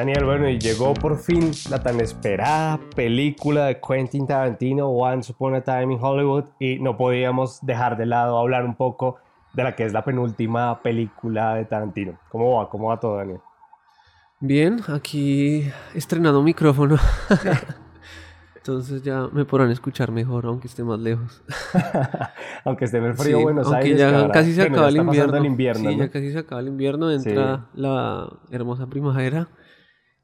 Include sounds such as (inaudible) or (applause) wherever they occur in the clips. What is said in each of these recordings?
Daniel, bueno, y llegó por fin la tan esperada película de Quentin Tarantino, Once Upon a Time in Hollywood, y no podíamos dejar de lado hablar un poco de la que es la penúltima película de Tarantino. ¿Cómo va? ¿Cómo va todo, Daniel? Bien, aquí estrenando micrófono. (laughs) Entonces ya me podrán escuchar mejor, aunque esté más lejos. (laughs) aunque esté en el frío Buenos Aires. Ya casi se acaba el invierno. sí, ya casi se acaba el invierno, entra la hermosa primavera.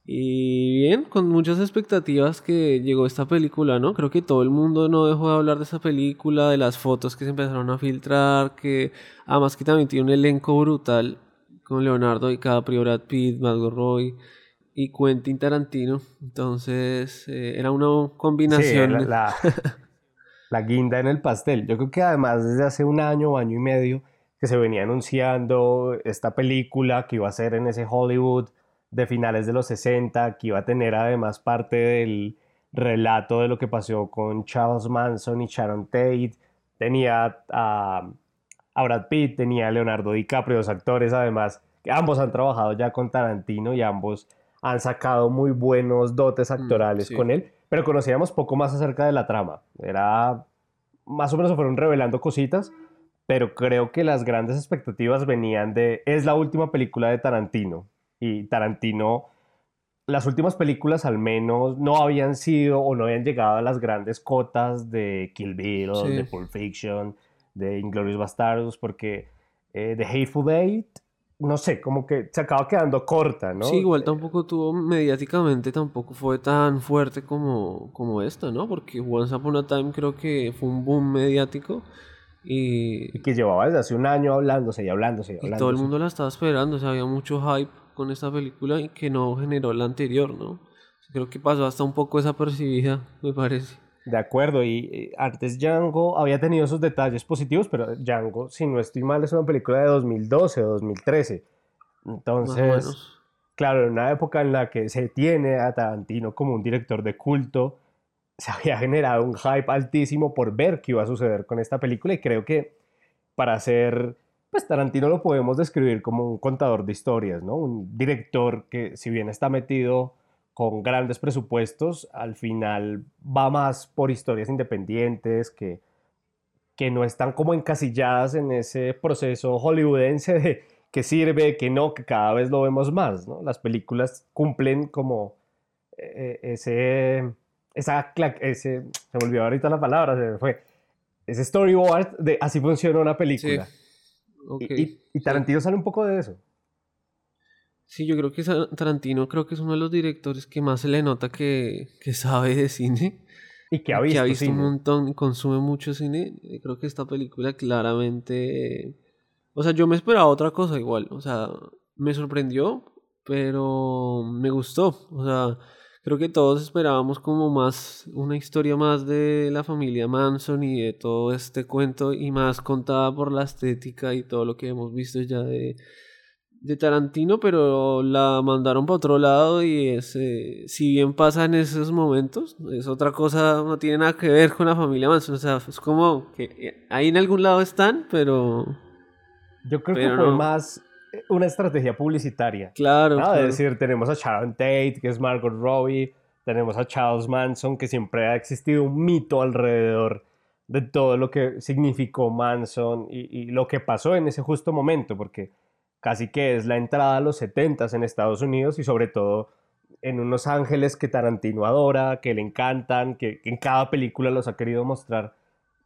Y bien, con muchas expectativas que llegó esta película, ¿no? Creo que todo el mundo no dejó de hablar de esa película, de las fotos que se empezaron a filtrar, que además que también tiene un elenco brutal con Leonardo DiCaprio, Brad Pitt, Margot Roy y Quentin Tarantino. Entonces eh, era una combinación. la, (laughs) la, guinda en el pastel. Yo creo que además desde hace un año, año y medio, que se venía anunciando esta película que iba a ser en ese Hollywood de finales de los 60, que iba a tener además parte del relato de lo que pasó con Charles Manson y Sharon Tate. Tenía a, a Brad Pitt, tenía a Leonardo DiCaprio, dos actores además, que ambos han trabajado ya con Tarantino y ambos han sacado muy buenos dotes mm, actorales con él, pero conocíamos poco más acerca de la trama. Era más o menos se fueron revelando cositas, pero creo que las grandes expectativas venían de es la última película de Tarantino y Tarantino las últimas películas al menos no habían sido o no habían llegado a las grandes cotas de Kill Bill, de Pulp Fiction, de Inglourious Basterdos, porque eh, The Hateful Eight no sé, como que se acaba quedando corta, ¿no? Sí, igual tampoco tuvo mediáticamente, tampoco fue tan fuerte como, como esta, ¿no? Porque Once Upon a Time creo que fue un boom mediático y... y que llevaba desde hace un año hablándose y hablándose y hablándose. Y todo el mundo la estaba esperando, o sea, había mucho hype con esta película y que no generó la anterior, ¿no? Creo que pasó hasta un poco desapercibida, me parece. De acuerdo, y antes Django había tenido esos detalles positivos, pero Django, si no estoy mal, es una película de 2012 o 2013. Entonces, claro, en una época en la que se tiene a Tarantino como un director de culto, se había generado un hype altísimo por ver qué iba a suceder con esta película y creo que para ser, pues Tarantino lo podemos describir como un contador de historias, ¿no? Un director que si bien está metido con grandes presupuestos, al final va más por historias independientes que, que no están como encasilladas en ese proceso hollywoodense de que sirve, que no, que cada vez lo vemos más, ¿no? Las películas cumplen como eh, ese, esa, ese, se me ahorita la palabra, se me fue, ese storyboard de así funciona una película. Y, y, Tarantino sale un poco de eso. Sí, yo creo que Tarantino creo que es uno de los directores que más se le nota que, que sabe de cine. Y que ha visto, que ha visto un montón y consume mucho cine. Creo que esta película claramente... O sea, yo me esperaba otra cosa igual. O sea, me sorprendió, pero me gustó. O sea, creo que todos esperábamos como más, una historia más de la familia Manson y de todo este cuento y más contada por la estética y todo lo que hemos visto ya de de Tarantino, pero la mandaron para otro lado y es, eh, si bien pasa en esos momentos, es otra cosa, no tiene nada que ver con la familia Manson, o sea, es como que eh, ahí en algún lado están, pero... Yo creo que fue más una estrategia publicitaria. Claro, Es decir, tenemos a Sharon Tate, que es Margot Robbie, tenemos a Charles Manson, que siempre ha existido un mito alrededor de todo lo que significó Manson y, y lo que pasó en ese justo momento, porque casi que es la entrada a los 70 en Estados Unidos y sobre todo en unos ángeles que Tarantino adora, que le encantan, que, en cada película los ha querido mostrar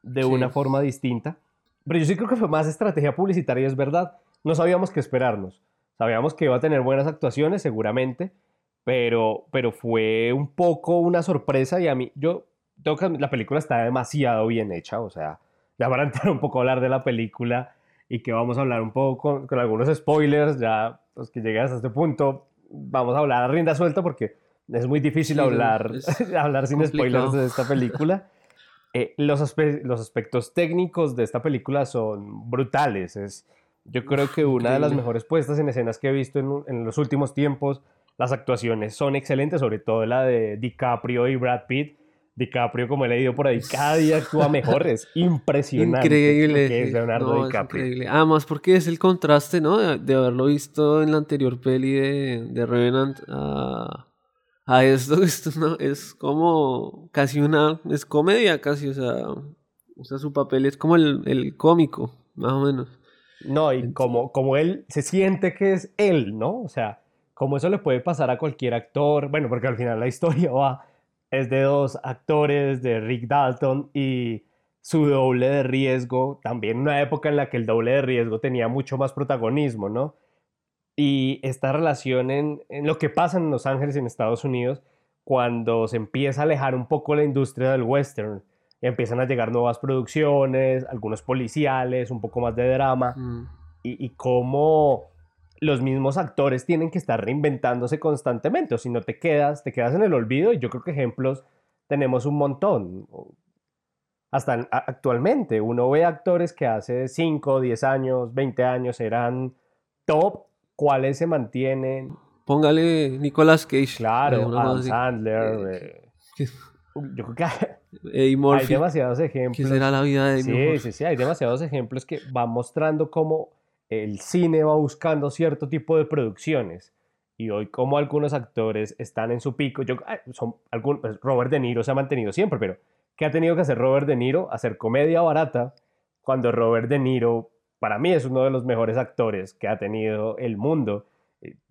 de una forma distinta. Pero yo sí creo que fue más estrategia publicitaria, es verdad. No sabíamos qué esperarnos. Sabíamos que iba a tener buenas actuaciones, seguramente, pero, pero fue un poco una sorpresa y a mí, yo tengo que, la película está demasiado bien hecha, o sea, ya para (laughs) entrar un poco a hablar de la película, y que vamos a hablar un poco con, algunos spoilers, ya pues, que llegues a este punto, vamos a hablar a rienda suelta porque es muy difícil hablar, (laughs) hablar sin spoilers de esta película. Eh, los, los aspectos técnicos de esta película son brutales. Es, yo creo que una de las mejores puestas en escenas que he visto en, en, los últimos tiempos. Las actuaciones son excelentes, sobre todo la de DiCaprio y Brad Pitt. DiCaprio, como he leído por ahí, cada día actúa mejor. Es (laughs) impresionante. Increíble. Que es Leonardo No, es DiCaprio. increíble. Además, porque es el contraste, ¿no? De, de haberlo visto en la anterior peli de, de Revenant a, a esto. (laughs) Esto no, es como casi una. Es comedia, casi. O sea, o sea su papel es como el, el cómico, más o menos. No, y como, como él se siente que es él, ¿no? O sea, como eso le puede pasar a cualquier actor. Bueno, porque al final la historia (laughs) va. Es de dos actores, de Rick Dalton y su doble de riesgo. También una época en la que el doble de riesgo tenía mucho más protagonismo, ¿no? Y esta relación en, en lo que pasa en Los Ángeles, en Estados Unidos, cuando se empieza a alejar un poco la industria del western. Empiezan a llegar nuevas producciones, algunos policiales, un poco más de drama Mm. y, y cómo los mismos actores tienen que estar reinventándose constantemente, o si no te quedas, te quedas en el olvido, y yo creo que ejemplos tenemos un montón. Hasta actualmente, uno ve actores que hace 5, 10 años, 20 años eran top, cuáles se mantienen. Póngale Nicolas Cage. Claro, Adam. Sandler. Eh, eh, yo creo que Eddie hay demasiados ¿Qué ejemplos. será la vida de Eddie Sí, Murphy? sí, sí, hay demasiados ejemplos que van mostrando cómo el cine va buscando cierto tipo de producciones. Y hoy como algunos actores están en su pico, yo, ah, son algún, pues, Robert De Niro se ha mantenido siempre, pero ¿qué ha tenido que hacer Robert De Niro? Hacer comedia barata, cuando Robert De Niro para mí es uno de los mejores actores que ha tenido el mundo.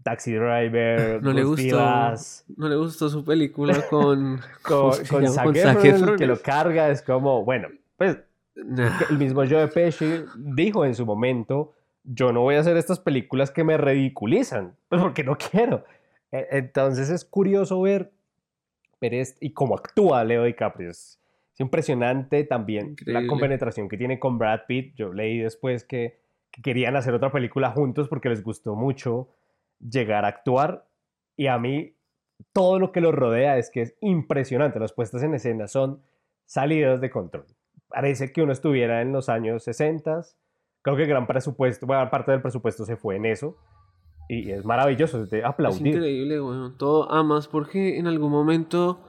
Taxi Driver, (laughs) No le gustó. No le gustó su película (laughs) con. ¿cómo con, con llama? Efron, que lo carga, es como, bueno, pues Nah. el mismo Joe Pesci dijo en su momento, yo no voy a hacer estas películas que me ridiculizan, (laughs) pues porque no quiero. E- Entonces es curioso ver, ver y cómo actúa Leo DiCaprio. Es, es impresionante también la compenetración que tiene con Brad Pitt. Yo leí después que, que querían hacer otra película juntos porque les gustó mucho llegar a actuar y a mí todo lo que los rodea es que es impresionante. Las puestas en escena son salidas de control. Parece que uno estuviera en los años 60. Creo que gran presupuesto, buena parte del presupuesto se fue en eso. Y es maravilloso, es de Es aplaudir. increíble, bueno, todo amas porque en algún momento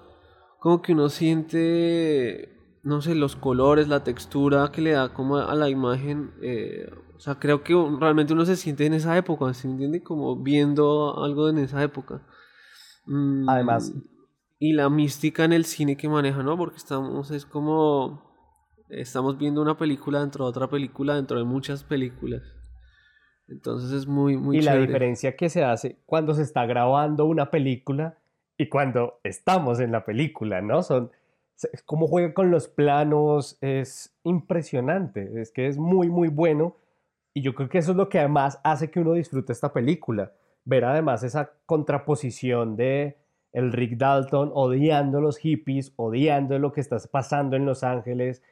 como que uno siente, no sé, los colores, la textura que le da como a la imagen, eh, o sea, creo que realmente uno se siente en esa época, ¿se entiende? Como viendo algo en esa época. Mm, Además- Y la mística en el cine que maneja, ¿no? Porque estamos, es como, estamos viendo una película dentro de otra película, dentro de muchas películas. Entonces es muy, muy y la diferencia que se hace cuando se está grabando una película y cuando estamos en la película, ¿no? Son cómo juega con los planos, es impresionante, es que es muy, muy bueno y yo creo que eso es lo que además hace que uno disfrute esta película, ver además esa contraposición de el Rick Dalton odiando a los hippies, odiando lo que está pasando en Los Ángeles,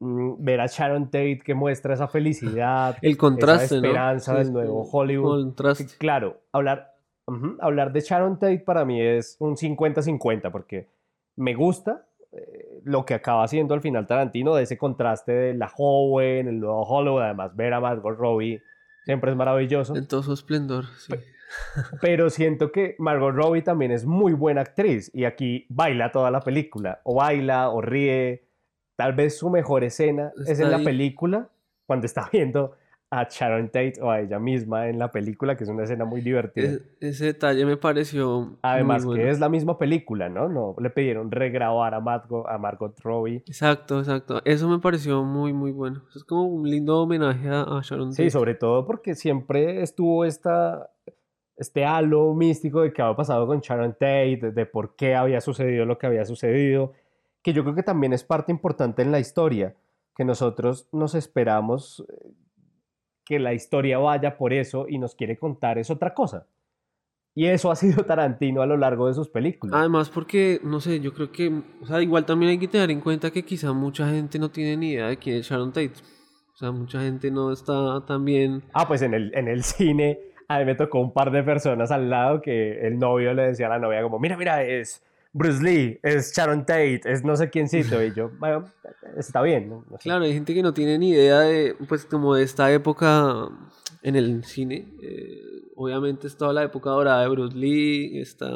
mm, ver a Sharon Tate que muestra esa felicidad, El contraste, esa ¿no? esperanza Sí, del nuevo Hollywood. Contraste. Claro, hablar, ujú, hablar de Sharon Tate para mí es un 50-50 porque me gusta eh, lo que acaba haciendo al final Tarantino de ese contraste de la joven, el nuevo Hollywood, además ver a Margot Robbie siempre es maravilloso, En todo su esplendor, sí. pero siento que Margot Robbie también es muy buena actriz y aquí baila toda la película, o baila o ríe, tal vez su mejor escena es Está en la ahí. película cuando está viendo a Sharon Tate o a ella misma en la película, que es una escena muy divertida. Es- ese detalle me pareció Además muy que bueno. es la misma película, ¿no? No le pidieron regrabar a Margot, a Margot Robbie. Exacto, exacto. Eso me pareció muy, muy bueno. Es como un lindo homenaje a, a Sharon Sí, Tate. sobre todo porque siempre estuvo esta, este halo místico de qué había pasado con Sharon Tate, de, de por qué había sucedido lo que había sucedido, que yo creo que también es parte importante en la historia, que nosotros nos esperamos eh, que la historia vaya por eso y nos quiere contar es otra cosa. Y eso ha sido (laughs) Tarantino a lo largo de sus películas. Además porque, no sé, yo creo que, o sea, igual también hay que tener en cuenta que quizá mucha gente no tiene ni idea de quién es Sharon Tate. O sea, mucha gente no está tan bien... Ah, pues en el, en el (laughs) cine a mí me tocó un par de personas al lado que el novio le decía a la novia como, mira, mira, es Bruce Lee, es Sharon Tate, es no sé quiéncito. Y yo, bueno, está bien. ¿no? No sé. Claro, hay gente que no tiene ni idea de, pues, como de esta época en el cine. eh, obviamente es toda la época dorada de Bruce Lee, está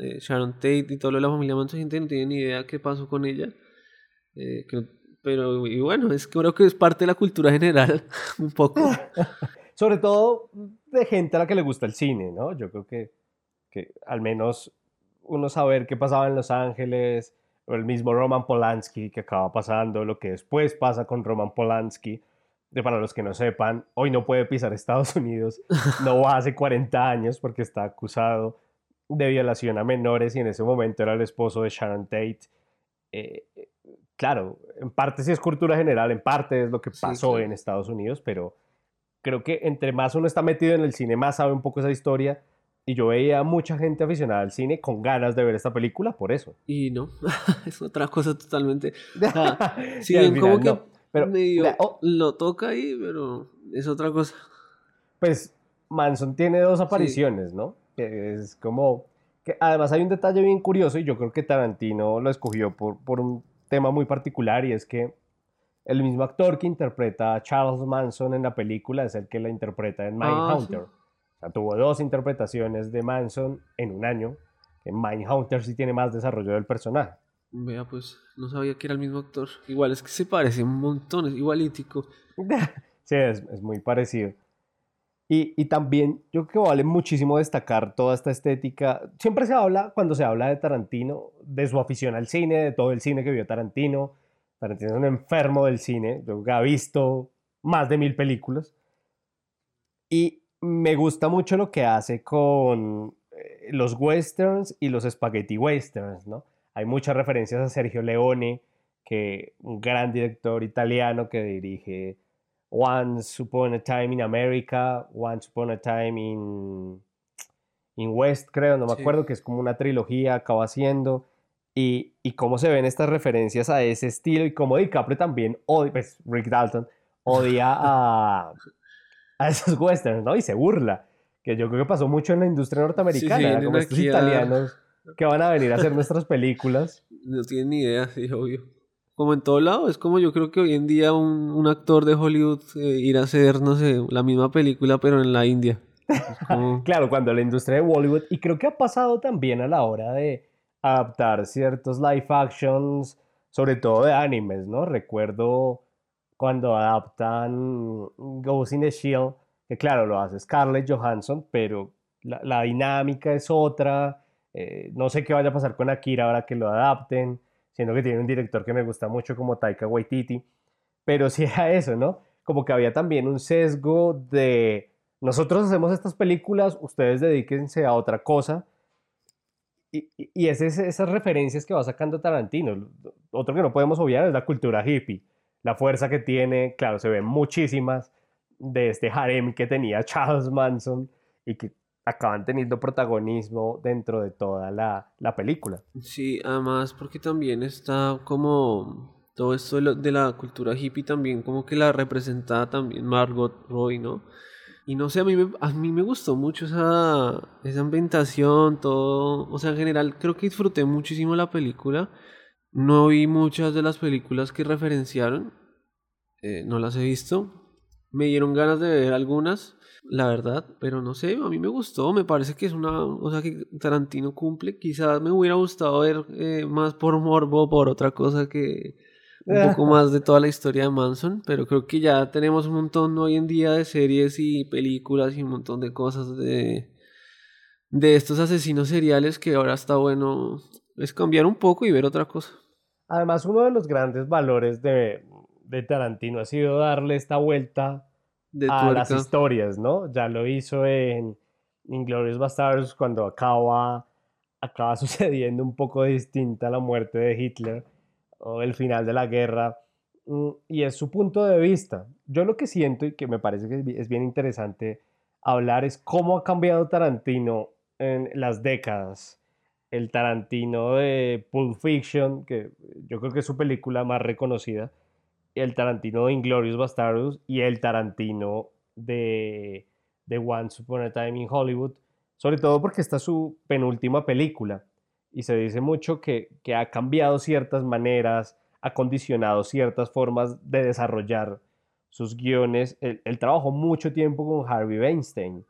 eh, Sharon Tate y todo lo de la familia Manson, gente no tiene ni idea qué pasó con ella. Eh, pero, y bueno, es creo que es parte de la cultura general, (laughs) un poco. (laughs) Sobre todo de gente a la que le gusta el cine, ¿no? Yo creo que, que al menos uno saber qué pasaba en Los Ángeles, o el mismo Roman Polanski que acaba pasando, lo que después pasa con Roman Polanski, de para los que no sepan, hoy no puede pisar (laughs) Estados Unidos, no va hace 40 años porque está acusado de violación a menores y en ese momento era el esposo de Sharon Tate. Eh, claro, en parte sí es cultura general, en parte es lo que pasó en Estados Unidos, pero creo que entre más uno está metido en el cine, más sabe un poco esa historia. Y yo veía mucha gente aficionada al cine con ganas de ver esta película por eso. Y no, (laughs) es otra cosa totalmente. (laughs) si bien como que pero, oh. lo toca ahí, pero es otra cosa. Pues Manson tiene dos apariciones, ¿no? Que es como... Que además hay un detalle bien curioso y yo creo que Tarantino lo escogió por, por un tema muy particular y es que el mismo actor que interpreta a Charles Manson en la película es el que la interpreta en Mindhunter. Ah, o sea, tuvo dos interpretaciones de Manson en un año. En Mindhunter sí tiene más desarrollo del personaje. Vea, pues no sabía que era el mismo actor. Igual es que se parece un montón, es igualítico. (laughs) sí, es, es muy parecido. Y, y, también yo creo que vale muchísimo destacar toda esta estética. Siempre se habla, cuando se habla de Tarantino, de su afición al cine, de todo el cine que vio Tarantino. Tarantino es un enfermo del cine, yo ha visto más de mil películas. Y me gusta mucho lo que hace con eh, los westerns y los spaghetti westerns, ¿no? Hay muchas referencias a Sergio Leone, que un gran director italiano que dirige Once Upon a Time in America, Once Upon a Time in, in West, creo, no me acuerdo, que es como una trilogía, acaba haciendo. Y, y, cómo se ven estas referencias a ese estilo y cómo DiCaprio también, odia, pues Rick Dalton, odia a, a esos (laughs) westerns, ¿no? Y se burla, que yo creo que pasó mucho en la industria norteamericana, como estos italianos (laughs) que van a venir a hacer nuestras películas. No tienen ni idea, sí, obvio. Como en todo lado, es como yo creo que hoy en día un, actor de Hollywood eh, ir a hacer, no sé, la misma película, pero en la India. (laughs) claro, cuando la industria de Bollywood, y creo que ha pasado también a la hora de adaptar ciertos live actions, sobre todo de animes, ¿no? Recuerdo cuando adaptan Ghost in the Shield, que claro, lo hace Scarlett Johansson, pero la, la dinámica es otra, eh, no sé qué vaya a pasar con Akira ahora que lo adapten, siendo que tiene un director que me gusta mucho como Taika Waititi, pero sí era eso, ¿no? Como que había también un sesgo de nosotros hacemos estas películas, ustedes dedíquense a otra cosa. Y, y es esas referencias que va sacando Tarantino. Otro que no podemos obviar es la cultura hippie. La fuerza que tiene, claro, se ven muchísimas de este harem que tenía (laughs) Charles Manson y que acaban teniendo protagonismo dentro de toda la, la película. Sí, además porque también está como todo esto de, la cultura hippie también como que la representa también Margot Roy, ¿no? Y no sé, a mí me, a mí me gustó mucho esa, esa ambientación, todo, o sea, en general creo que disfruté muchísimo la película. No vi muchas de las películas que referenciaron, eh, no las he visto. Me dieron ganas de ver algunas, la verdad, pero no sé, a mí me gustó, me parece que es una, o sea, que Tarantino cumple, quizás me hubiera gustado ver eh, más por morbo, por otra cosa que un poco más de toda la historia de Manson, pero creo que ya tenemos un montón hoy en día de series y películas y un montón de cosas de, de estos asesinos seriales que ahora está bueno es cambiar un poco y ver otra cosa. Además, uno de los grandes valores de, de Tarantino ha sido darle esta vuelta a las historias, ¿no? Ya lo hizo en Inglorious Bastards cuando acaba, acaba (laughs) sucediendo un poco distinta la muerte de Hitler o el final de la guerra. Mm, y es su punto de vista. Yo lo que siento y que me parece que es bien interesante hablar es cómo ha cambiado Tarantino en las décadas. El Tarantino de Pulp Fiction, que yo creo que es su película más reconocida, el Tarantino de Inglorious Bastardos y el Tarantino de, de Once Upon a Time in Hollywood, sobre todo porque esta es su penúltima película y se dice mucho que, que ha cambiado ciertas maneras, ha condicionado ciertas formas de desarrollar sus guiones. Él, trabajó mucho tiempo con Harvey Weinstein,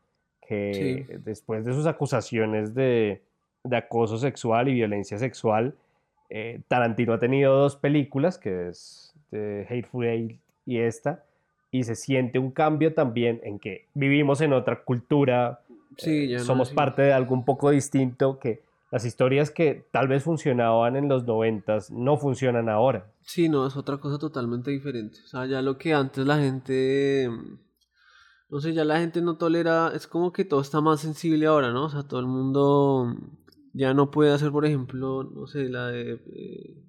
que después de sus acusaciones de, de, acoso sexual y violencia sexual, eh, Tarantino ha tenido dos películas, que es de Hateful Eight y esta, y se siente un cambio también en que vivimos en otra cultura, sí, eh, somos parte de algo un poco distinto que las historias que tal vez funcionaban en los noventas no funcionan ahora. Sí, no, es otra cosa totalmente diferente. O sea, ya lo que antes la gente, no sé, ya la gente no tolera, es como que todo está más sensible ahora, ¿no? O sea, todo el mundo ya no puede hacer, por ejemplo, no sé, la de eh,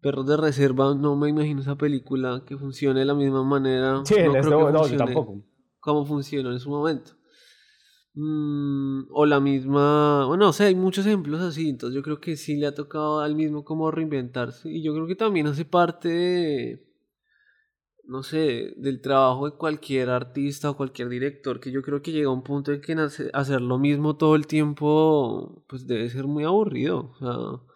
Perros de Reserva, no me imagino esa película que funcione de la misma manera. Sí, no, en este, no, yo tampoco. Cómo funcionó en su momento. Mm, o la misma, bueno, o sea, hay muchos ejemplos así, entonces yo creo que sí le ha tocado al mismo como reinventarse y yo creo que también hace parte de, no sé, del trabajo de cualquier artista o cualquier director, que yo creo que llega a un punto en que hacer lo mismo todo el tiempo, pues debe ser muy aburrido, o sea,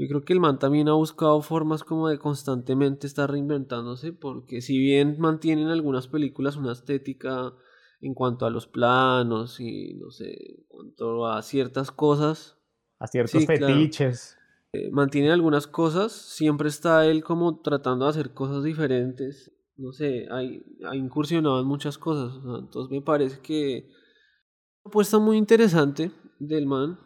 yo creo que el man también ha buscado formas como de constantemente estar reinventándose, porque si bien mantienen algunas películas una estética en cuanto a los planos y no sé, en cuanto a ciertas cosas. A ciertos fetiches. Eh, mantiene algunas cosas, siempre está él como tratando de hacer cosas diferentes. No sé, ha, incursionado en muchas cosas. entonces me parece que una apuesta muy interesante del man.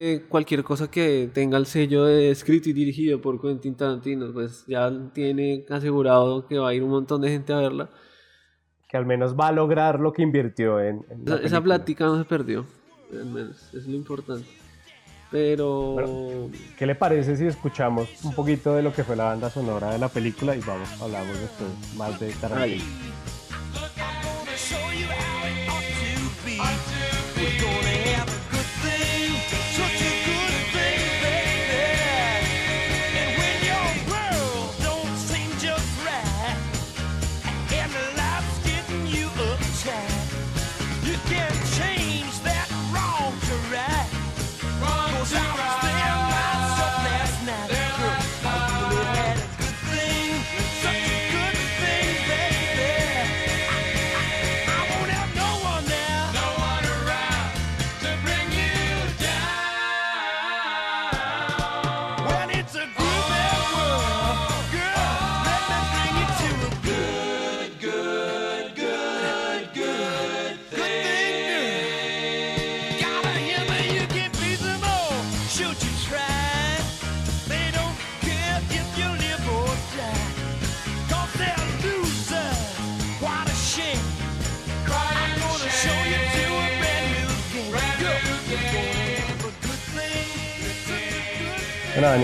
Eh, cualquier cosa que tenga el sello de escrito y dirigido por Quentin Tarantino, pues ya tiene asegurado que va a ir un montón de gente a verla que al menos va a lograr lo que invirtió en... esa, plática no se perdió, al menos, es lo importante. Pero... ¿Qué le parece si escuchamos un poquito de lo que fue la banda sonora de la película y vamos, hablamos después más de Tarantino?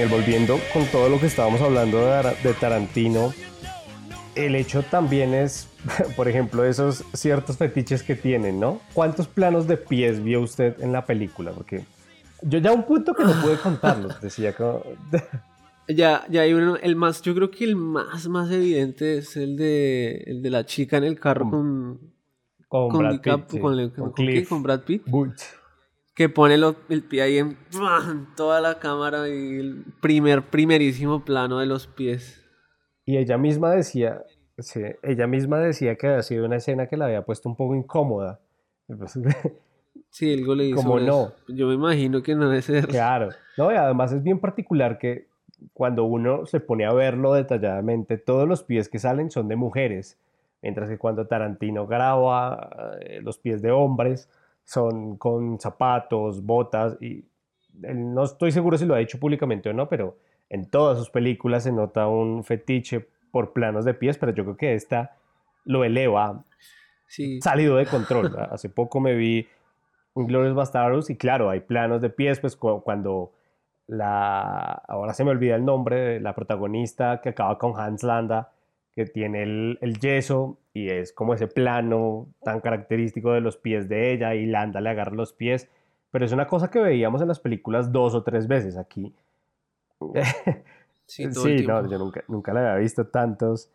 Daniel, volviendo con todo lo que estábamos hablando de, Tarantino, el hecho también es, (laughs) por ejemplo, esos ciertos fetiches que tienen, ¿no? ¿Cuántos planos de pies vio usted en la película? Porque yo ya un punto que no pude (laughs) contarlos, decía como... (laughs) Ya, ya hay uno, el más, yo creo que el más, más evidente es el de, el de la chica en el carro con... Con, Brad Pitt. Con, con, Brad Pitt. Butch que pone el pie ahí en toda la cámara y el primer, primerísimo plano de los pies. Y ella misma decía, sí, ella misma decía que había sido una escena que la había puesto un poco incómoda. (laughs) Sí, el le hizo Como no. Yo me imagino que no debe ser. Claro. No, y además es bien particular que cuando uno se pone a verlo detalladamente, todos los pies que salen son de mujeres, mientras que cuando Tarantino graba eh, los pies de hombres, son con zapatos, botas y no estoy seguro si lo ha dicho públicamente o no, pero en todas sus películas se nota un fetiche por planos de pies, pero yo creo que esta lo eleva sí. salido de control. (laughs) Hace poco me vi Glorious Bastardos y claro, hay planos de pies, pues cuando la, ahora se me olvida el nombre, la protagonista que acaba con Hans Landa, que tiene el, el yeso y es como ese plano tan característico de los pies de ella y Landa le agarra los pies, pero es una cosa que veíamos en las películas dos o tres veces aquí. (laughs) Sí, no, yo nunca, nunca le había visto tantos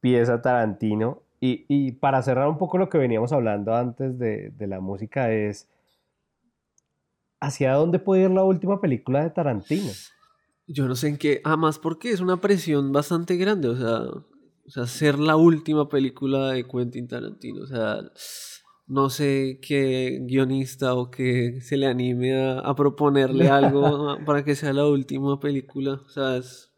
pies a Tarantino. Y, y, para cerrar un poco lo que veníamos hablando antes de, de la música es, ¿hacia dónde puede ir la última película de Tarantino? Yo no sé en qué, además porque es una presión bastante grande, o sea, o sea, ser la última película de Quentin Tarantino. O sea, no sé qué guionista o que se le anime a, proponerle algo (laughs) para que sea la última película. O sea, es...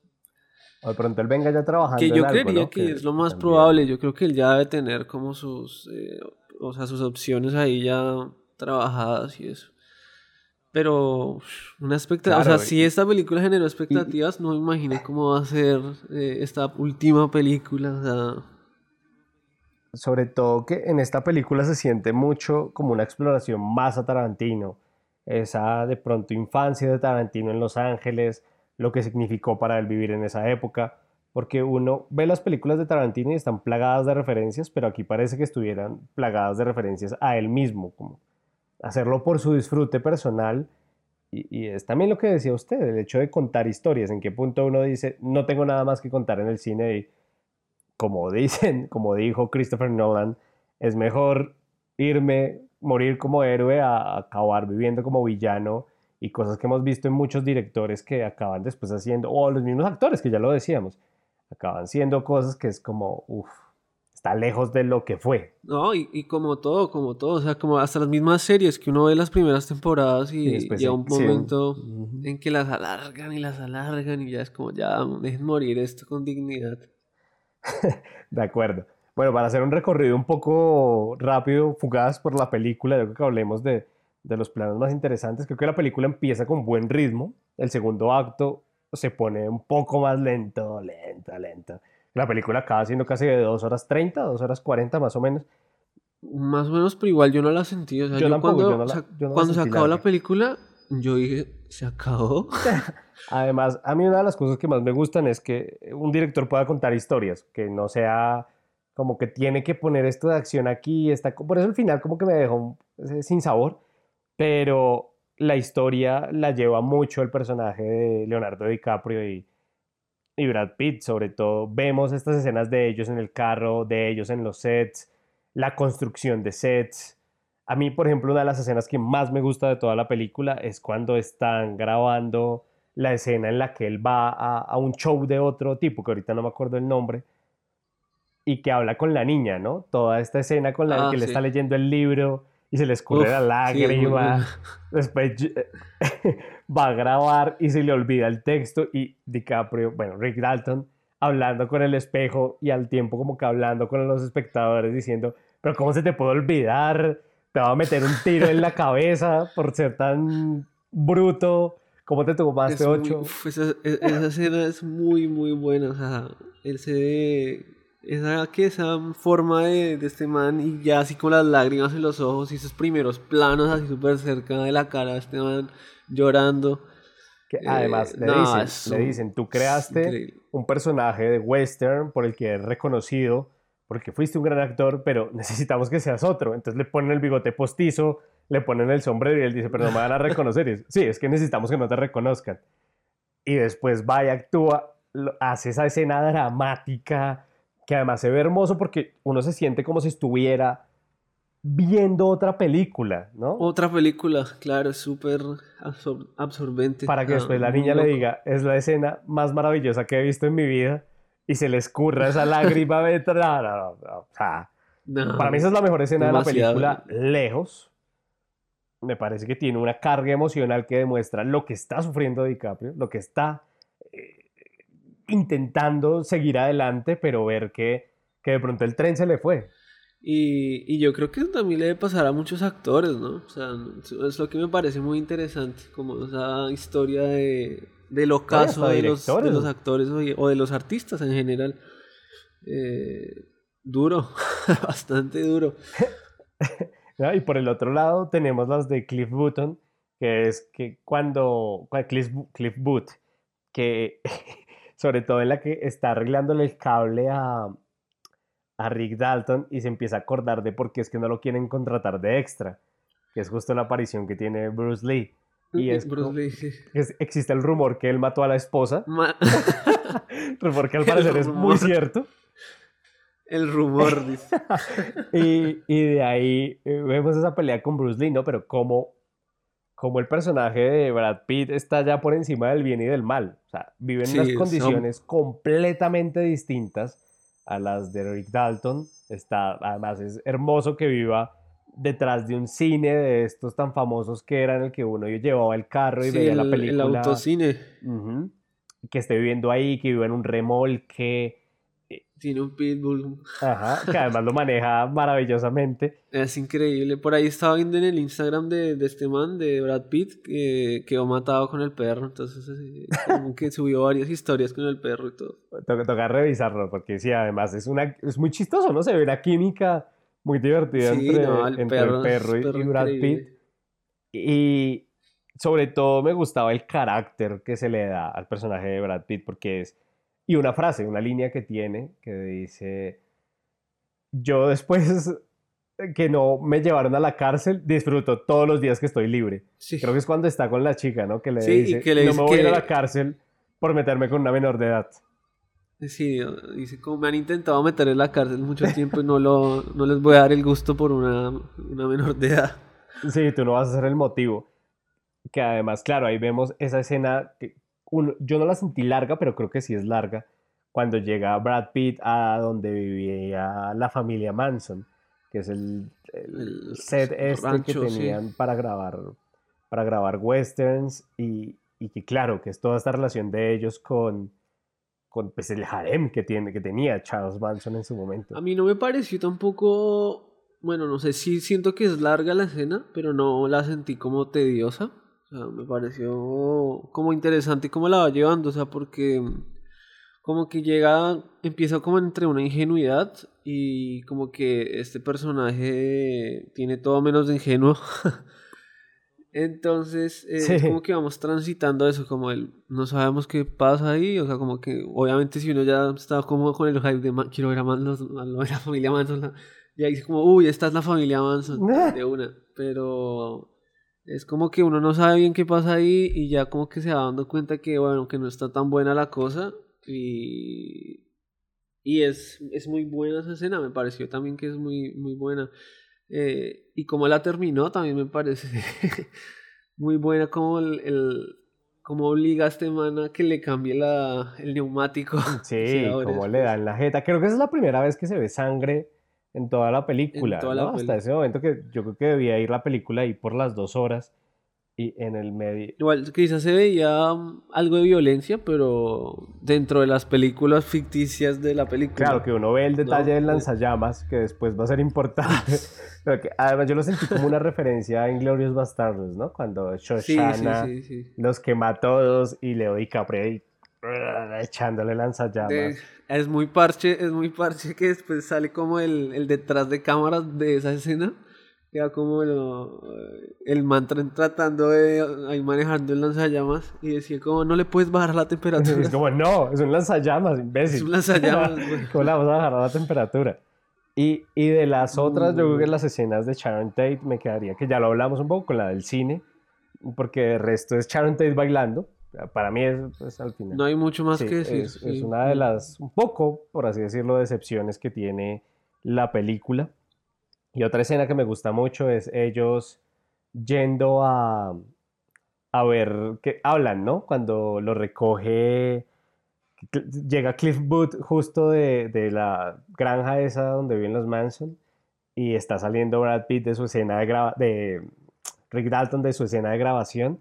O de pronto él venga ya trabajando. Que yo creería que, es lo más probable. Yo creo que él ya debe tener como sus, eh, o sea, sus opciones ahí ya trabajadas y eso. Pero una expectativa, o sea, si esta película generó expectativas, no me imaginé cómo va a ser eh, esta última película. O sea, sobre todo que en esta película se siente mucho como una exploración más a Tarantino, esa de pronto infancia de Tarantino en Los Ángeles, lo que significó para él vivir en esa época, porque uno ve las películas de Tarantino y están plagadas de referencias, pero aquí parece que estuvieran plagadas de referencias a él mismo, como hacerlo por su disfrute personal. Y, es también lo que decía usted, el hecho de contar historias, en qué punto uno dice, no tengo nada más que contar en el cine y como (laughs) dicen, como dijo Christopher Nolan, es mejor irme, morir como héroe a acabar viviendo como villano y cosas que hemos visto en muchos directores que acaban después haciendo, o los mismos actores que ya lo decíamos, acaban siendo cosas que es como, uff, está lejos de lo que fue. No, y, como todo, como todo, o sea, como hasta las mismas series que uno ve las primeras temporadas y, llega un momento en que las alargan y las alargan y ya es como, ya, dejen morir esto con dignidad. (laughs) de acuerdo. Bueno, para hacer un recorrido un poco rápido, fugaz por la película, yo creo que hablemos de, de los planos más interesantes. Creo que la película empieza con buen ritmo. El segundo acto se pone un poco más lento, lento, lento. La película acaba siendo casi de 2 horas 30, 2 horas 40 más o menos. Más o menos, pero igual yo no la sentí. O sea, yo, cuando, cuando se acabó la película, yo dije, ¿se acabó? (laughs) Además, a mí una de las cosas que más me gustan es que un director pueda contar historias, que no sea como que tiene que poner esto de acción aquí, está, por eso el final como que me dejó eh, sin sabor, pero la historia la lleva mucho el personaje de Leonardo DiCaprio y, y Brad Pitt, sobre todo. Vemos estas escenas de ellos en el carro, de ellos en los sets, la construcción de sets. A mí, por ejemplo, una de las escenas que más me gusta de toda la película es cuando están grabando la escena en la que él va a, un show de otro tipo, que ahorita no me acuerdo el nombre, y que habla con la niña, ¿no? Toda esta escena con la ah, que le está leyendo el libro y se le escurre la lágrima. (laughs) Después (laughs) va a grabar y se le olvida el texto y DiCaprio, bueno, Rick Dalton, hablando con el espejo y al tiempo como que hablando con los espectadores diciendo, pero ¿cómo se te puede olvidar? Te va a meter un tiro en la cabeza por ser tan bruto. ¿Cómo te tomaste ocho? esa, e, esa, escena es muy, muy buena. O sea, él se esa, que esa forma de, de, este man y ya así con las lágrimas en los ojos y esos primeros planos así súper cerca de la cara de este man llorando. Que además le, dicen, le dicen, tú creaste un personaje de western por el que es reconocido porque fuiste un gran actor, pero necesitamos que seas otro. Entonces le ponen el bigote postizo, le ponen el sombrero y él dice, pero no me van a reconocer. sí, es que necesitamos que no te reconozcan. Y después va y actúa, hace esa escena dramática, que además se ve hermoso porque uno se siente como si estuviera viendo otra película, ¿no? Otra película, claro, es súper absorbente. Para que después la ah, niña le diga, es la escena más maravillosa que he visto en mi vida y se le escurra esa lágrima de... para mí esa es la mejor escena de la película, lejos me parece que tiene una carga emocional que demuestra lo que está sufriendo DiCaprio, lo que está intentando seguir adelante, pero ver que, que, de pronto el tren se le fue. Y, y, yo creo que también le debe pasar a muchos actores, ¿no? O sea, es lo que me parece muy interesante, como esa historia de, del ocaso de los, de los, actores o de los artistas en general. Eh, duro, (laughs) bastante duro. (laughs) Y por el otro lado tenemos las de Cliff Button, que es que cuando, Cliff, Cliff que (laughs) sobre todo en la que está arreglándole el cable a, a Rick Dalton y se empieza a acordar de por qué es que no lo quieren contratar de extra, que es justo la aparición que tiene Bruce Lee. Y es, Bruce Lee. existe el rumor que él mató a la esposa. (laughs) rumor que al (laughs) parecer es muy cierto. El rumor, dice. (laughs) y, y, de ahí eh, vemos esa pelea con Bruce Lee, ¿no? Pero como, como el personaje de Brad Pitt está ya por encima del bien y del mal. O sea, vive en unas condiciones completamente distintas a las de Rick Dalton. Está, además, es hermoso que viva detrás de un cine de estos tan famosos que eran el que uno llevaba el carro y veía la película. El autocine. Que esté viviendo ahí, que vive en un remolque. Tiene un pitbull. Ajá, que además lo maneja maravillosamente. Es increíble. Por ahí estaba viendo en el Instagram de, de este man, de Brad Pitt, que quedó matado con el perro. Entonces, como que subió varias historias con el perro y todo. Toca, toca revisarlo, porque sí, además es, una, es muy chistoso, ¿no? Se ve la química muy divertida entre, el, perro, y, Brad Pitt. Y sobre todo me gustaba el carácter que se le da al personaje de Brad Pitt, porque es. Y una frase, una línea que tiene que dice: Yo después (laughs) que no me llevaron a la cárcel, disfruto todos los días que estoy libre. Creo que es cuando está con la chica, ¿no? Que le dice: que le No me voy a ir a la cárcel por meterme con una menor de edad. Sí, dice, como me han intentado meter en la cárcel mucho tiempo y no, lo, no les voy a dar el gusto por una, una menor de edad. Sí, tú no vas a ser el motivo. Que además, claro, ahí vemos esa escena que yo no la sentí larga, pero creo que sí es larga, cuando llega Brad Pitt a donde vivía la familia Manson, que es el, el set este que tenían para grabar para grabar westerns y, y que claro, que es toda esta relación de ellos con con pues, el harem que, tiene, que tenía Charles Manson en su momento. A mí no me pareció tampoco, bueno, no sé, sí siento que es larga la escena, pero no la sentí como tediosa. O sea, me pareció como interesante cómo la va llevando, o sea, porque como que llega, empieza como entre una ingenuidad y como que este personaje tiene todo menos de ingenuo. (laughs) Entonces, eh, como que vamos transitando eso, como el, no sabemos qué pasa ahí, o sea, como que obviamente si uno ya está como con el hype de quiero ver a, la familia Manson, ya dice como, uy, esta es la familia Manson, (laughs) de una, pero es como que uno no sabe bien qué pasa ahí y ya como que se va dando cuenta que, bueno, que no está tan buena la cosa y, y es, es muy buena esa escena, me pareció también que es muy, muy buena. Eh, y como la terminó, también me parece (laughs) muy buena como el, el como obliga a este man a que le cambie la, el neumático. (laughs) Sí, como le dan la jeta. Creo que esa es la primera vez que se ve sangre en toda la película. Hasta ese momento que yo creo que debía ir la película ahí por las dos horas y en el medio. Igual quizás se veía um, algo de violencia, pero dentro de las películas ficticias de la película. Claro, que uno ve el detalle del lanzallamas, que después va a ser importante. (laughs) (laughs) pero que, además yo lo sentí como una referencia a Inglorious Bastardos, ¿no? Cuando Shoshana los quema a todos y Leo DiCaprio (laughs) echándole lanzallamas. es muy parche, es muy parche que después sale como el, el detrás de cámaras de esa escena queda como el mantra tratando de ahí manejando el lanzallamas y decía como no le puedes bajar la (laughs) temperatura. Es como no, es un lanzallamas, imbécil. Es un lanzallamas. (laughs) ¿Cómo la vas a bajar la temperatura? Y, y de las otras, yo creo que las escenas de Sharon Tate me quedaría, que ya lo hablamos un poco con la del cine, porque el resto es Sharon Tate bailando. Para mí es pues, al final. No hay mucho más que decir. Es, es una de las, un poco, por así decirlo, decepciones que tiene la película y otra escena que me gusta mucho es ellos yendo a, a ver, que hablan, ¿no? Cuando lo recoge, llega Cliff Booth justo de, de, la granja esa donde viven los Manson y está saliendo Brad Pitt de su escena de, graba de Rick Dalton de su escena de grabación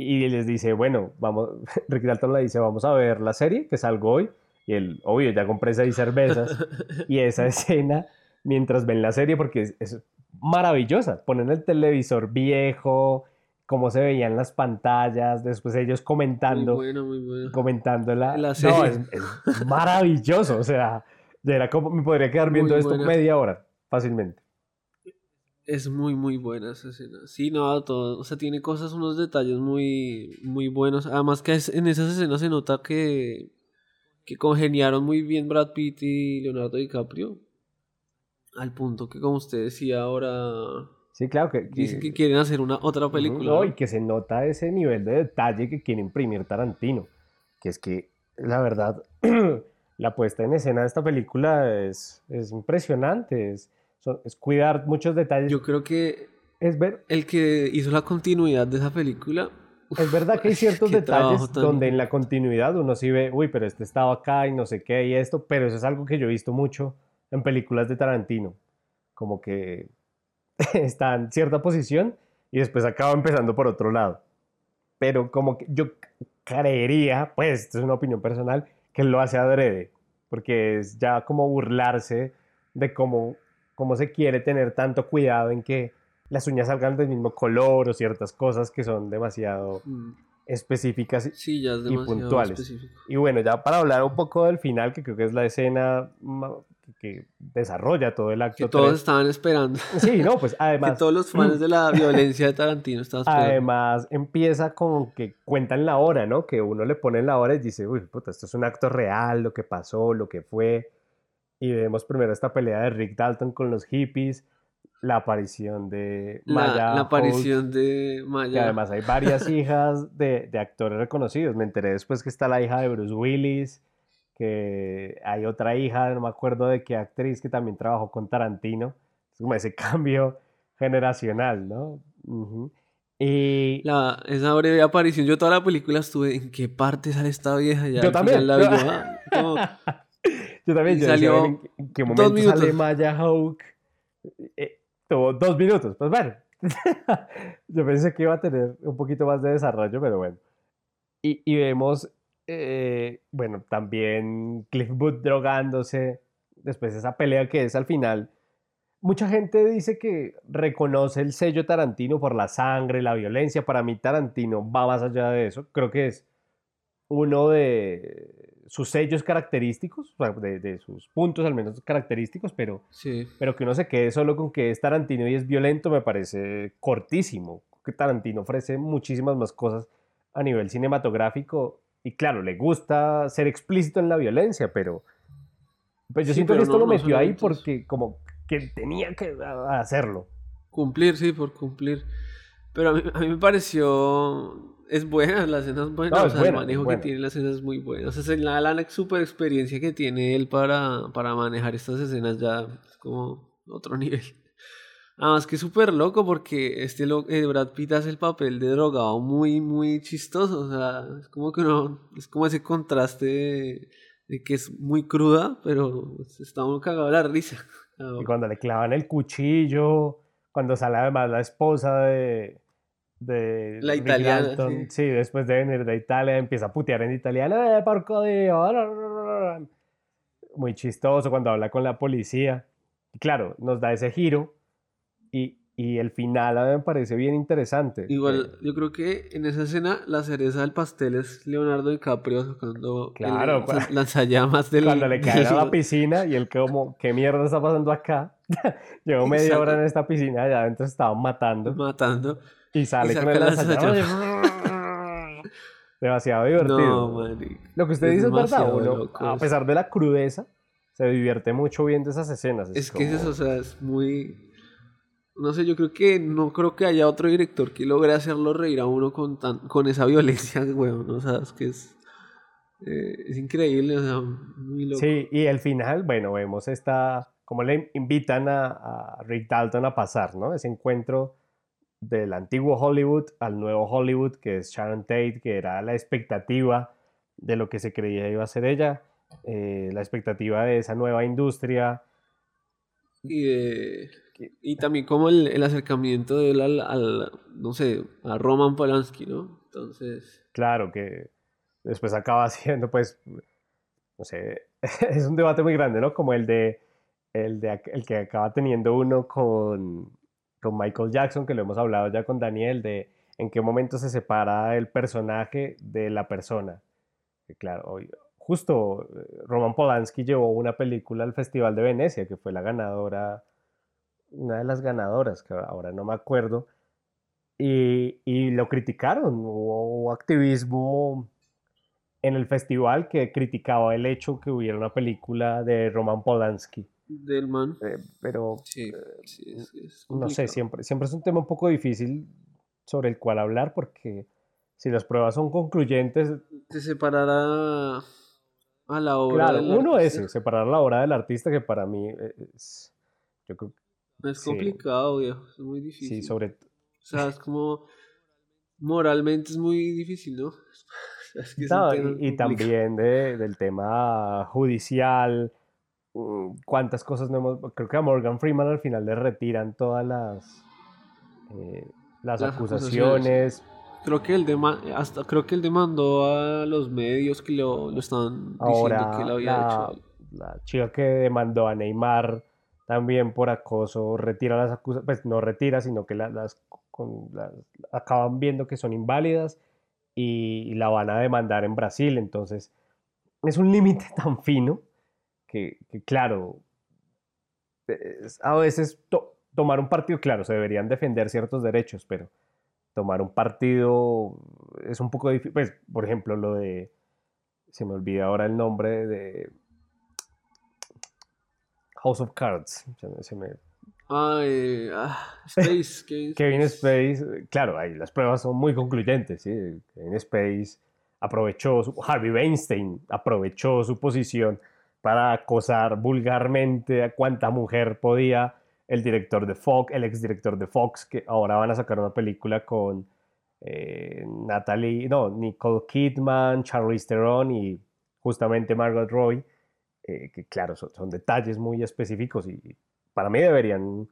y les dice, bueno, vamos, (laughs) Rick Dalton le dice, vamos a ver la serie que salgo hoy y él, obvio, ya compré seis cervezas (laughs) y esa escena mientras ven la serie porque es, maravillosa. Ponen el televisor viejo, cómo se veían las pantallas, después ellos comentando, muy bueno, muy bueno. comentando la, serie. No, es, maravilloso, o sea, era como, me podría quedar viendo esto media hora fácilmente. Es muy, muy buena esa escena. Sí, no, todo. O sea, tiene cosas, unos detalles muy, muy buenos. Además que en esas escenas se nota que, que congeniaron muy bien Brad Pitt y Leonardo DiCaprio al punto que como usted decía ahora Sí, claro que, dicen que quieren hacer una otra película. No, y que se nota ese nivel de detalle que quiere imprimir Tarantino, que es que la verdad (clears throat) la puesta en escena de esta película es, es impresionante, es, es cuidar muchos detalles. Yo creo que es ver el que hizo la continuidad de esa película. es verdad que hay (laughs) ciertos detalles donde en la continuidad uno sí ve, uy, pero este estaba acá y no sé qué y esto, pero eso es algo que yo he visto mucho en películas de Tarantino. Como que (laughs) está en cierta posición y después acaba empezando por otro lado. Pero como que yo creería, pues, esto es una opinión personal, que lo hace adrede, porque es ya como burlarse de cómo, cómo se quiere tener tanto cuidado en que las uñas salgan del mismo color o ciertas cosas que son demasiado Mm, específicas Sí, ya es y demasiado puntuales. específico. Y bueno, ya para hablar un poco del final, que creo que es la escena que desarrolla todo el acto. Que todos estaban esperando. Sí, no, pues (laughs) Que además, todos los fans de la (laughs) violencia de Tarantino estaban esperando. además empieza con que cuentan la hora, ¿no? Que uno le pone la hora y dice, uy, puta, esto es un acto real, lo que pasó, lo que fue. Y vemos primero esta pelea de Rick Dalton con los hippies, la aparición de Maya la aparición de que Maya. además hay varias (laughs) hijas de, de actores reconocidos. Me enteré después que está la hija de Bruce Willis, que hay otra hija, no me acuerdo de qué actriz, que también trabajó con Tarantino. Es como ese (laughs) cambio generacional, ¿no? Y La, esa breve aparición, yo toda la película estuve en qué parte sale esta vieja ya. Yo también. la vi yo, ah, (laughs) yo también yo salió "Ven, ¿en, en qué dos momento sale minutos. Maya Hawke? Eh, tuvo dos minutos, pues bueno. (laughs) yo pensé que iba a tener un poquito más de desarrollo, pero bueno. Y, y vemos, eh, bueno, también Cliff Booth drogándose, después esa pelea que es al final. Mucha gente dice que reconoce el sello Tarantino por la sangre, la violencia. Para mí Tarantino va más allá de eso. Creo que es uno de sus sellos característicos, o sea, de, de sus puntos al menos característicos, pero, Sí. pero que uno se quede solo con que es Tarantino y es violento me parece cortísimo. Que Tarantino ofrece muchísimas más cosas a nivel cinematográfico y claro, le gusta ser explícito en la violencia, pero pues yo Sí, siento que esto no- lo no metió ahí porque como que tenía que hacerlo. Cumplir, sí, por cumplir. Pero a mí, a mí me pareció. Es buena, la escena es buena. No, o sea, buena, el buena. manejo que tiene la escena es muy bueno. O sea, es la, la super experiencia que tiene él para, para manejar estas escenas ya es como otro (laughs) nivel. Además que es súper loco porque este lo, eh, Brad Pitt hace el papel de drogado muy, muy chistoso. O sea, es como que no. Es como ese contraste de, de que es muy cruda, pero está uno cagado la risa. Y cuando le clavan el cuchillo, cuando sale además la esposa de, de La italiana, Dalton, sí. después de venir de Italia, empieza a putear en italiano, ¡eh, porco Dio! Muy chistoso cuando habla con la policía. Y claro, nos da ese giro y, y el final a mí me parece bien interesante. Igual, yo creo que en esa escena la cereza del pastel es Leonardo DiCaprio sacando Claro, el, las (laughs) lanzallamas del... Cuando le caen a la (laughs) piscina y él como, ¿qué mierda está pasando acá? (laughs) Llevo media Exacto. hora en esta piscina, allá adentro se estaban matando. matando. Y sale Y con el lanzallamas. (laughs) Demasiado divertido. No. Lo que usted es dice es verdad. Uno, a pesar de la crudeza, se divierte mucho viendo esas escenas. Es que es como- eso, o sea, es muy... No sé, yo creo que no creo que haya otro director que logre hacerlo reír a uno con tan, con esa (laughs) violencia, weón. O sea, es que es... eh, es increíble, o sea, muy loco. Sí, y el final, bueno, vemos esta, como le invitan a, a Rick Dalton a pasar, ¿no? Ese encuentro del antiguo Hollywood al nuevo Hollywood, que es Sharon Tate, que era la expectativa de lo que se creía iba a ser ella, eh, la expectativa de esa nueva industria. Y, de- y también como el, el acercamiento de él al, al, no sé, a Roman Polanski, ¿no? Entonces, Claro que después acaba (laughs) siendo, pues, no sé, (laughs) es un debate muy grande, ¿no? Como el de el, de, el que acaba teniendo uno con, con Michael Jackson, que lo hemos hablado ya con Daniel, de en qué momento se separa el personaje de la persona. Claro, justo eh, Roman Polanski llevó una película al Festival de Venecia, que fue la ganadora, una de las ganadoras, que ahora no me acuerdo, y, y lo criticaron. Hubo activismo en el festival que criticaba el hecho que hubiera una película de Roman Polanski. Del man. Eh, pero Sí, sí, es, es no sé, siempre, siempre es un tema un poco difícil sobre el cual hablar porque si las pruebas son concluyentes, Se separará a la obra. claro, del uno artista. es separar la obra del artista que para mí es, yo creo Es sí. complicado, viejo. Es muy difícil. sí, sobre, O sea, es como. Moralmente es muy difícil, ¿no? (laughs) Es que No, y, y también de- del tema judicial, cuántas cosas no hemos... Creo que a Morgan Freeman al final le retiran todas las, eh, las, acusaciones. Creo que, él hasta, creo que él demandó a los medios que lo, lo estaban diciendo que lo había la, hecho. La chica que demandó a Neymar también por acoso retira las acusaciones, pues no retira, sino que las, acaban viendo que son inválidas y, la van a demandar en Brasil. Entonces, es un límite (laughs) tan fino que, claro, a veces tomar un partido, claro, se deberían defender ciertos derechos, pero tomar un partido es un poco difícil. Pues, por ejemplo, lo de, se me olvida ahora el nombre de House of Cards. Se me, ah, Space. (laughs) Kevin, Space. Claro, ahí las pruebas son muy concluyentes. ¿sí? Kevin Space aprovechó, Harvey Weinstein aprovechó su posición para acosar vulgarmente a cuanta mujer podía el director de Fox, el exdirector de Fox, que ahora van a sacar una película con eh, Natalie, no, Nicole Kidman, Charlize Theron y justamente Margot Roy, eh, que claro, son, detalles muy específicos y para mí deberían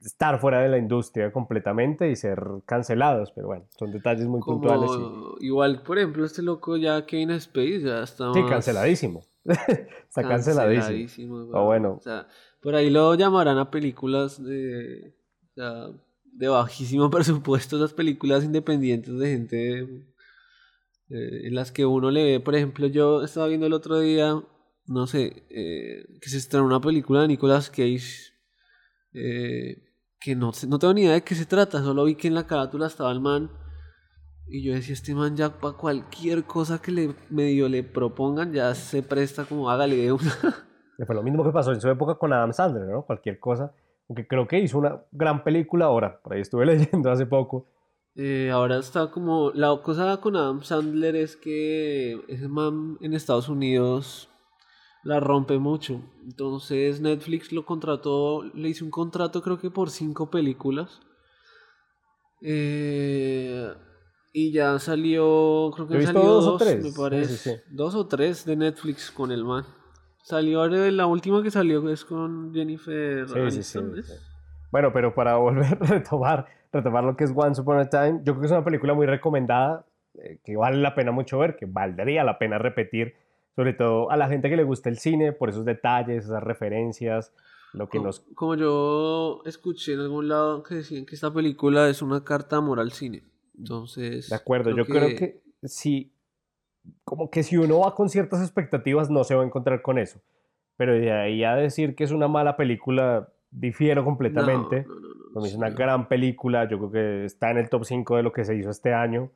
estar fuera de la industria completamente y ser cancelados, pero bueno, son detalles muy puntuales. Igual, por ejemplo, este loco ya Kevin Space ya está... Sí, canceladísimo. (laughs) está canceladísimo. O bueno. O sea, por ahí lo llamarán a películas de, de bajísimo (laughs) presupuesto, las películas independientes de gente eh, en las que uno le ve, por ejemplo, yo estaba viendo el otro día, no sé, eh, que se estrenó una película de Nicolas Cage, eh, que no, no tengo ni idea de qué se trata, solo vi que en la carátula estaba el man. Y yo decía, este man ya para cualquier cosa que le medio le propongan, ya se presta como hágale de una. (laughs) Fue lo mismo que pasó en su época con Adam Sandler, ¿no? Cualquier cosa. Aunque creo que hizo una gran película ahora. Por ahí estuve (laughs) leyendo hace poco. Eh, ahora está como. La cosa con Adam Sandler es que ese man en Estados Unidos la rompe mucho. Entonces Netflix lo contrató, le hizo un contrato creo que por cinco películas. Eh, y ya salió, creo que salió dos, o tres? me parece. Dos o tres de Netflix con el man. Salió la última que salió es con Jennifer Aniston. Bueno, pero para volver (laughs) a retomar, retomar lo que es Once Upon a Time, yo creo que es una película muy recomendada, eh, que vale la pena mucho ver, que valdría la pena repetir, sobre todo a la gente que le gusta el cine, por esos detalles, esas referencias, lo que como, nos... Como yo escuché en algún lado que decían que esta película es una carta amor al cine. Entonces... De acuerdo, yo creo que sí como que si uno va con ciertas expectativas no se va a encontrar con eso. Pero de ahí a decir que es una mala película, difiero completamente. No, es una gran película, yo creo que está en el top 5 de lo que se hizo este año.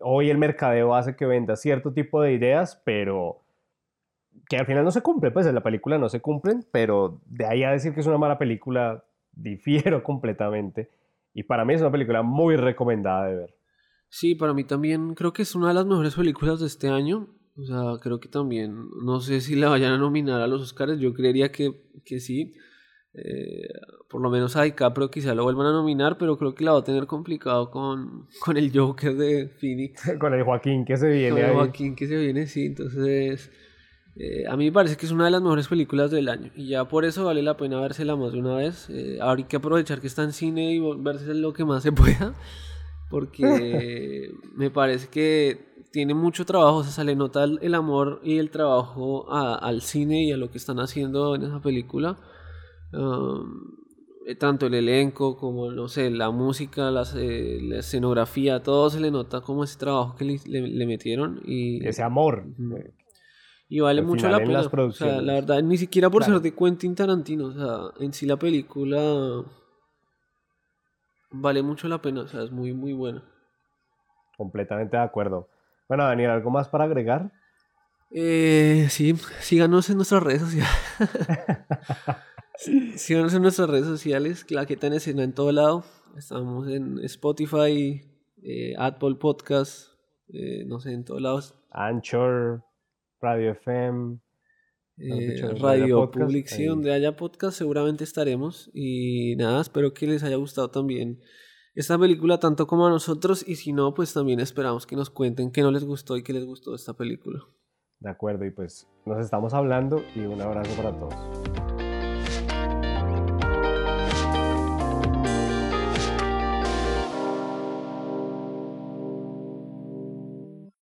Hoy el mercadeo hace que venda cierto tipo de ideas, pero que al final no se cumple, pues en la película no se cumplen, pero de ahí a decir que es una mala película, difiero (laughs) completamente. Y para mí es una película muy recomendada de ver. Sí, para mí también creo que es una de las mejores películas de este año. O sea, creo que también, no sé si la vayan a nominar a los Oscars, yo creería que, que sí. Eh, por lo menos a DiCaprio quizá lo vuelvan a nominar, pero creo que la va a tener complicado con, con el Joker de Phoenix. (laughs) con el Joaquín que se viene. Con el Joaquín que se viene, sí. Entonces, eh, a mí me parece que es una de las mejores películas del año. Y ya por eso vale la pena vérsela más de una vez. Eh, ahora hay que aprovechar que está en cine y verse lo que más se pueda porque (laughs) me parece que tiene mucho trabajo, o sea, se le nota el, amor y el trabajo al cine y a lo que están haciendo en esa película. Eh, tanto el elenco como, no sé, la música, eh, la escenografía, todo se le nota como ese trabajo que le, metieron. y Ese amor. Y vale mucho la pena. O sea, la verdad, ni siquiera por ser de Quentin Tarantino. O sea, en sí la película vale mucho la pena, o sea, es muy, muy bueno. Completamente de acuerdo. Bueno, Daniel, ¿algo más para agregar? Eh, sí, síganos en nuestras redes sociales. (laughs) síganos en nuestras redes sociales, Claqueta en escena en todo lado. Estamos en Spotify, eh, Apple Podcast, eh, no sé, en todos lados. Anchor, Radio FM, eh, Radio Public, sí, donde haya podcast seguramente estaremos. Y nada, espero que les haya gustado también esta película tanto como a nosotros. Y si no, pues también esperamos que nos cuenten qué no les gustó y qué les gustó de esta película. De acuerdo, y pues nos estamos hablando y un abrazo para todos.